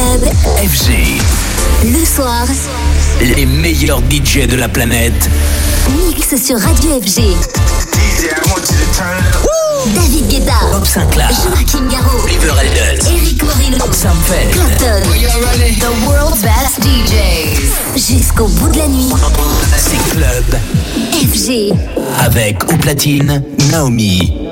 club. FG. Le soir, Les meilleurs DJ de la planète. mix sur Radio FG. David Guetta, Bob Sinclair. Joachim Garraud, Oliver Elders. Eric Morino, Sam Feld. Clapton. The world's best DJs. Jusqu'au bout de la nuit, C'est Club. FG. Avec au platine, Naomi.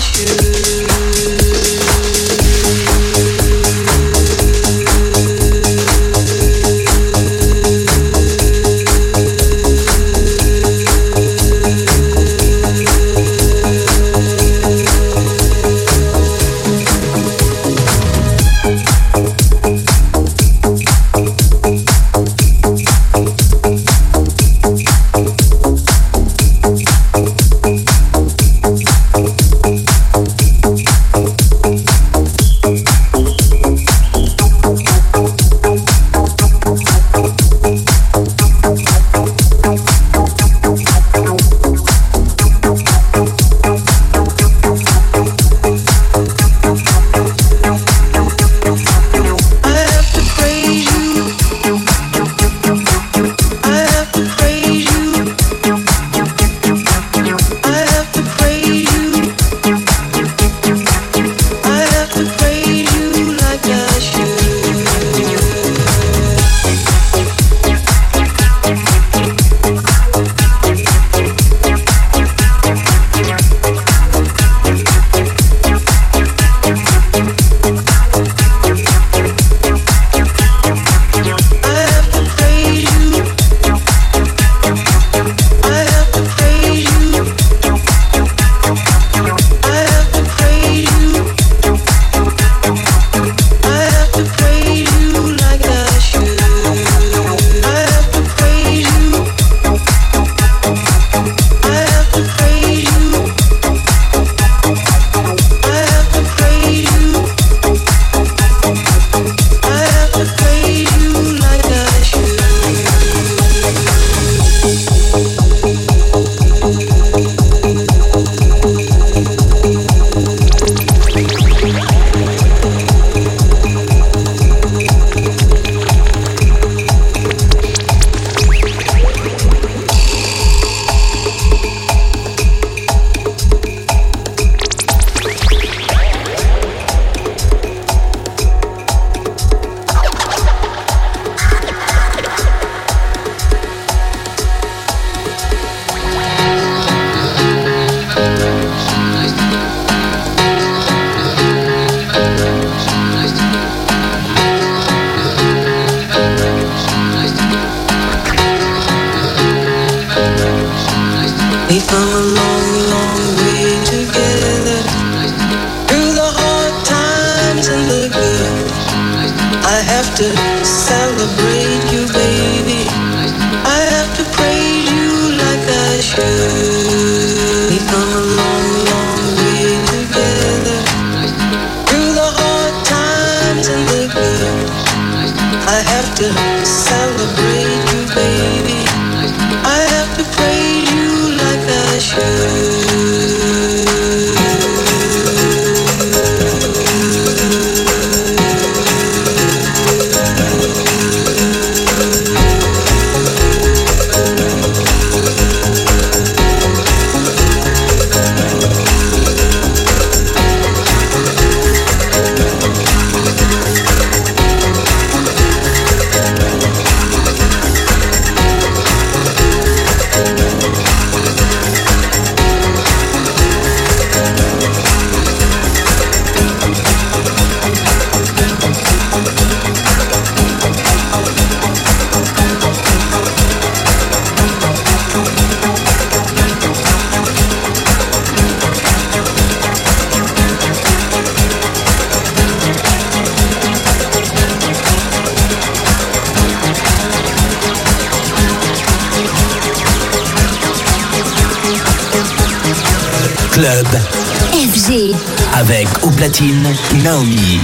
Like Club FG. avec au platine Naomi.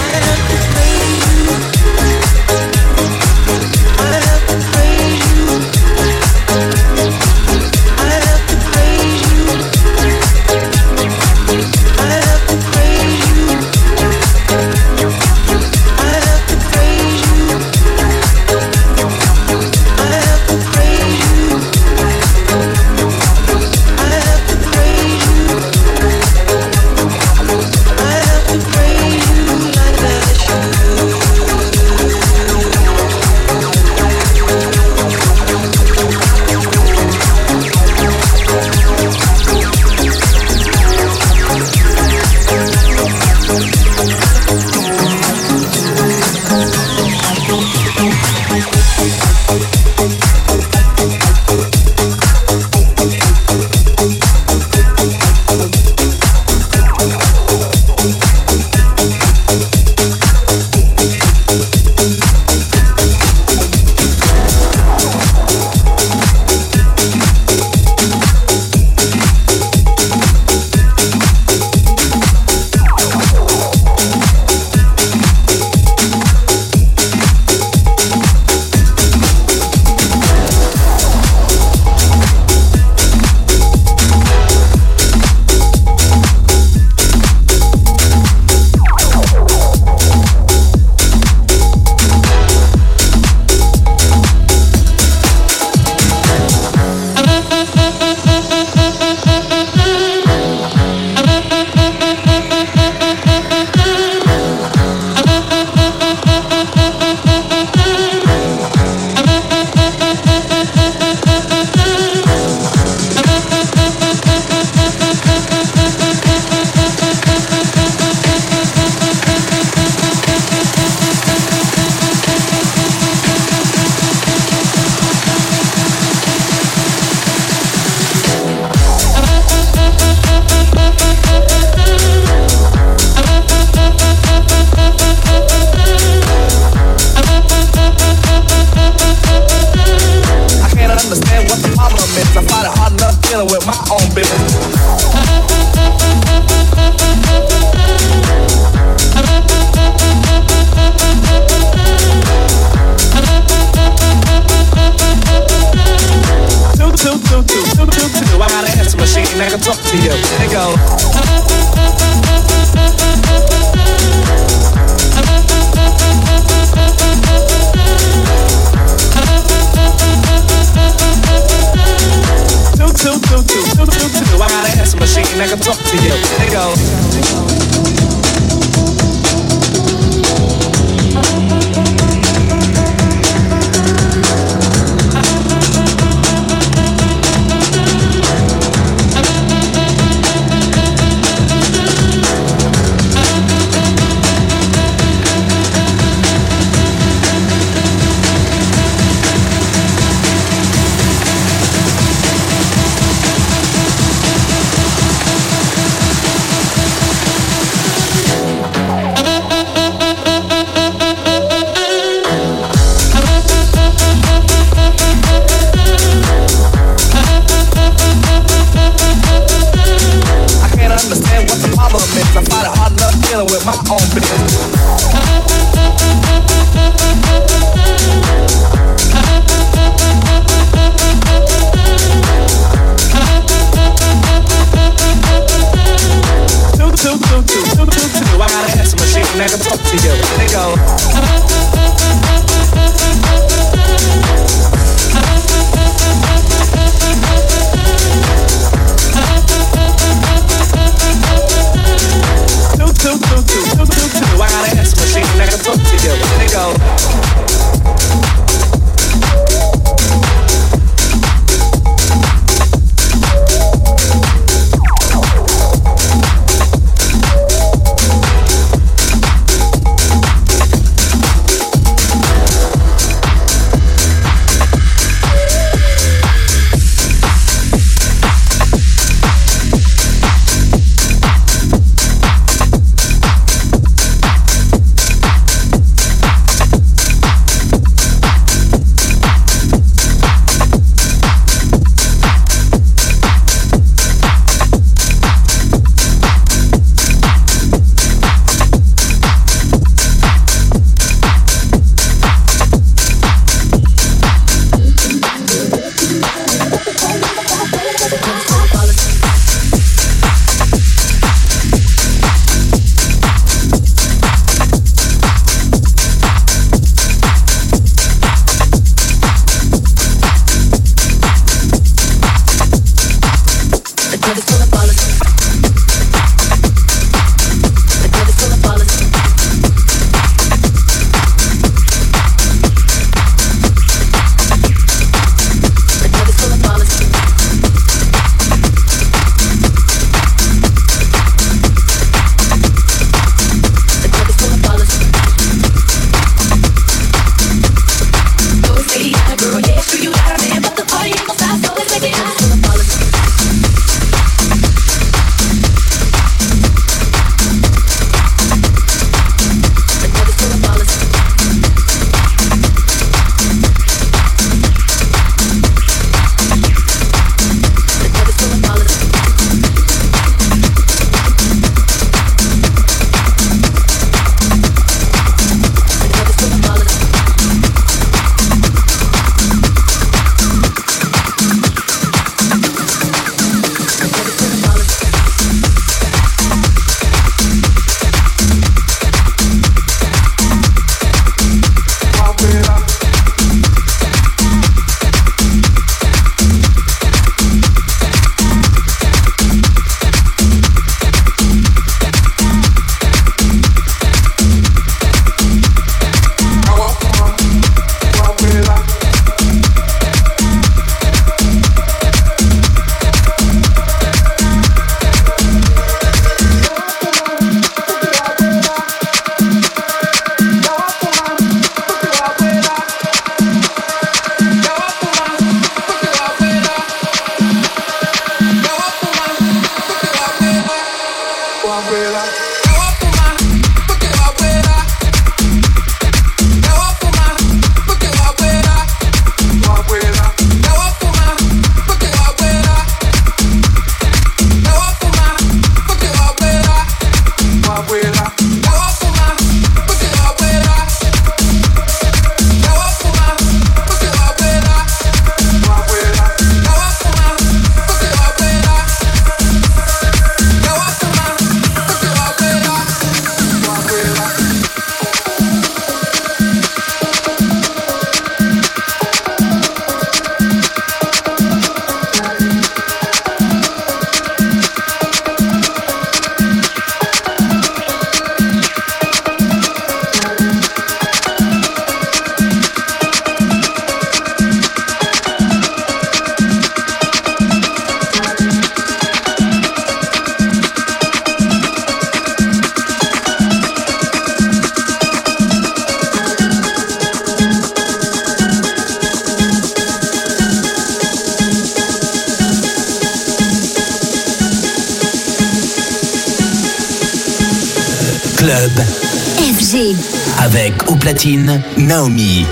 Platine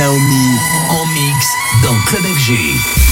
Naomi en mix dans Club FG.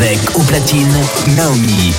Avec au platine Naomi.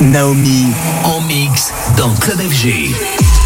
Naomi en mix dans Club FG.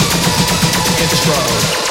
hit the strobe.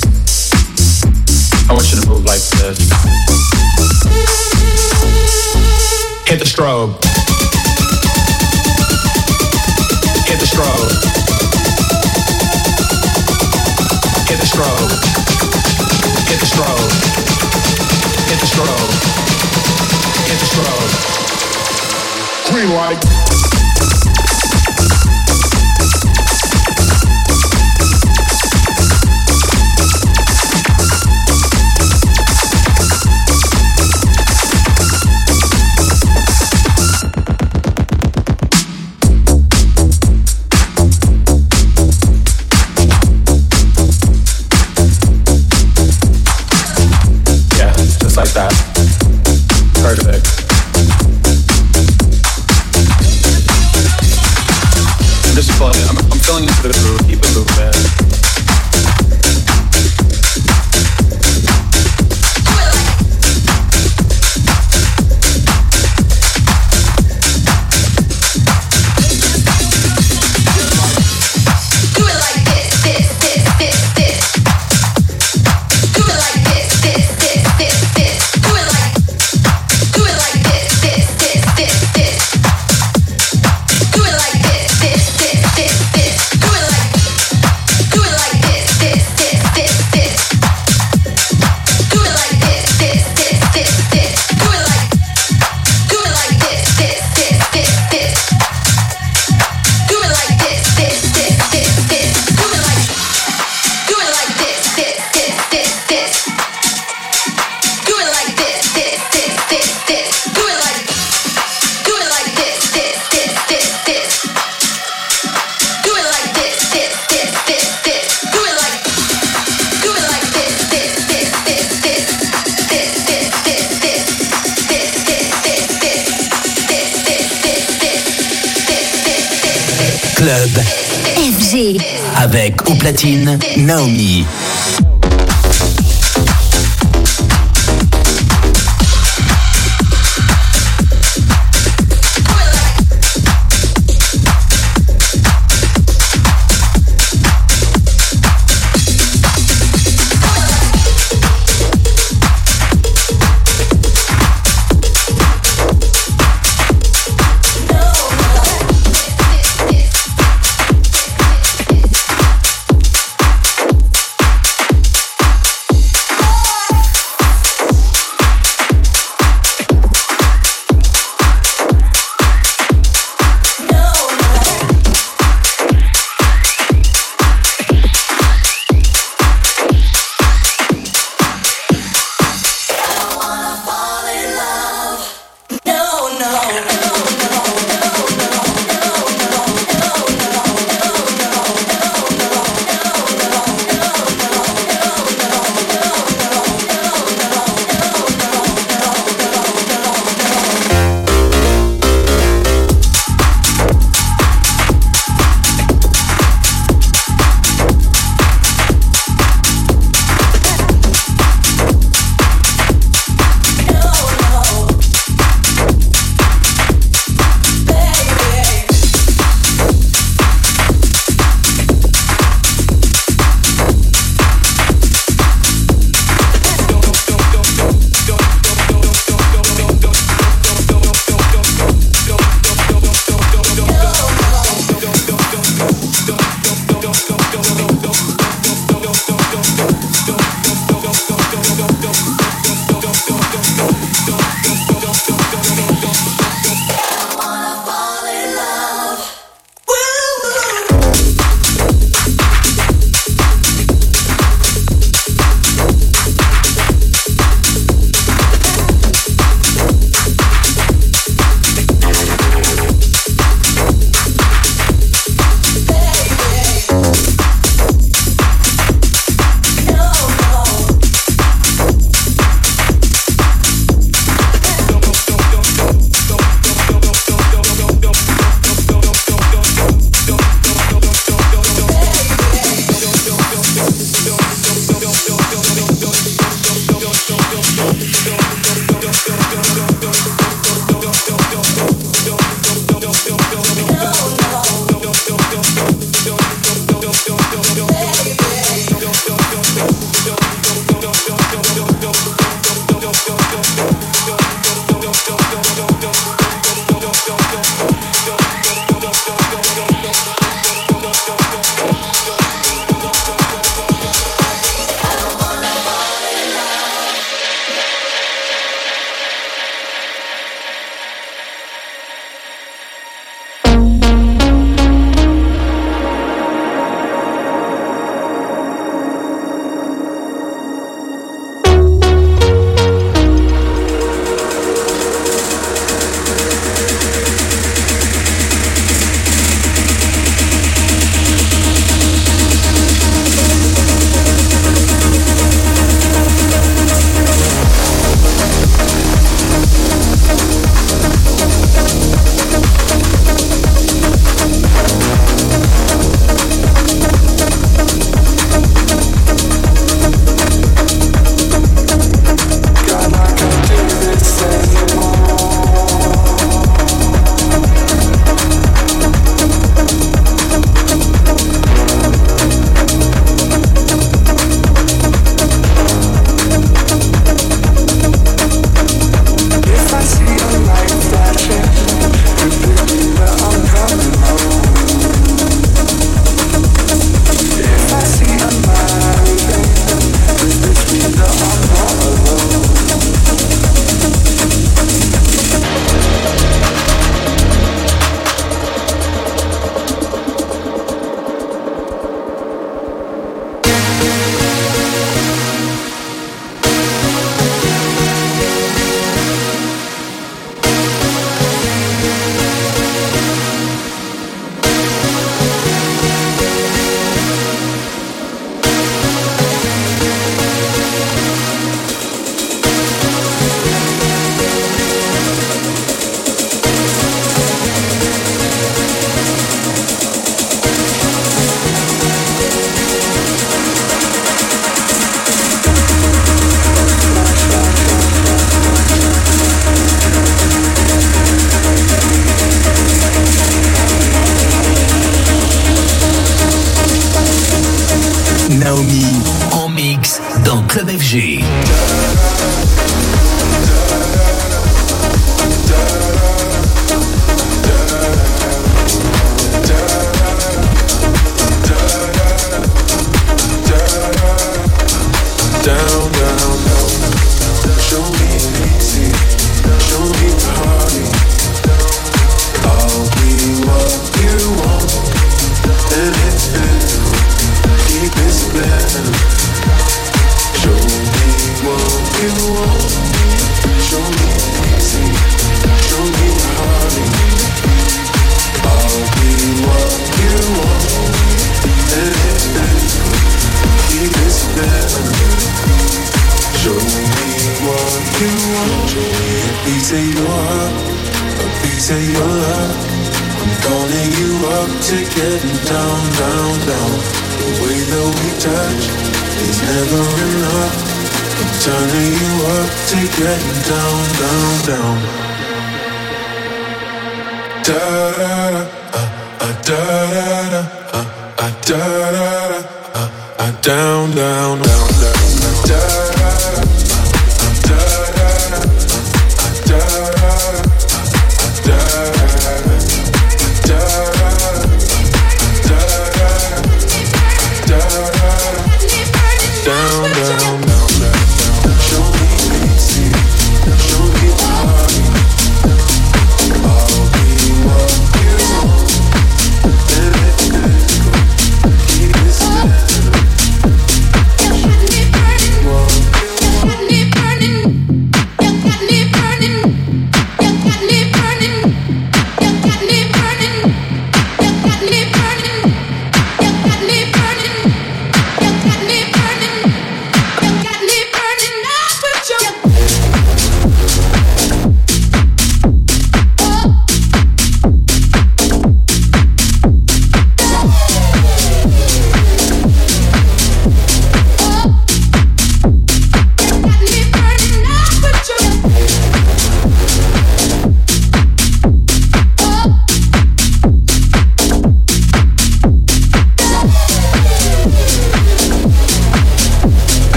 I want you to move like this. Hit the strobe. Hit the strobe. Hit the strobe. Hit the strobe. Hit the strobe. Hit the strobe. Green light.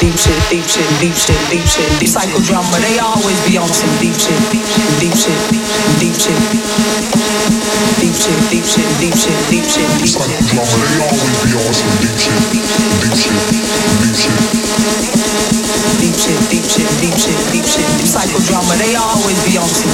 Deep shit, deep shit, deep shit, deep shit. Deep shit, deep shit, deep shit, deep psychodrama, they always be on some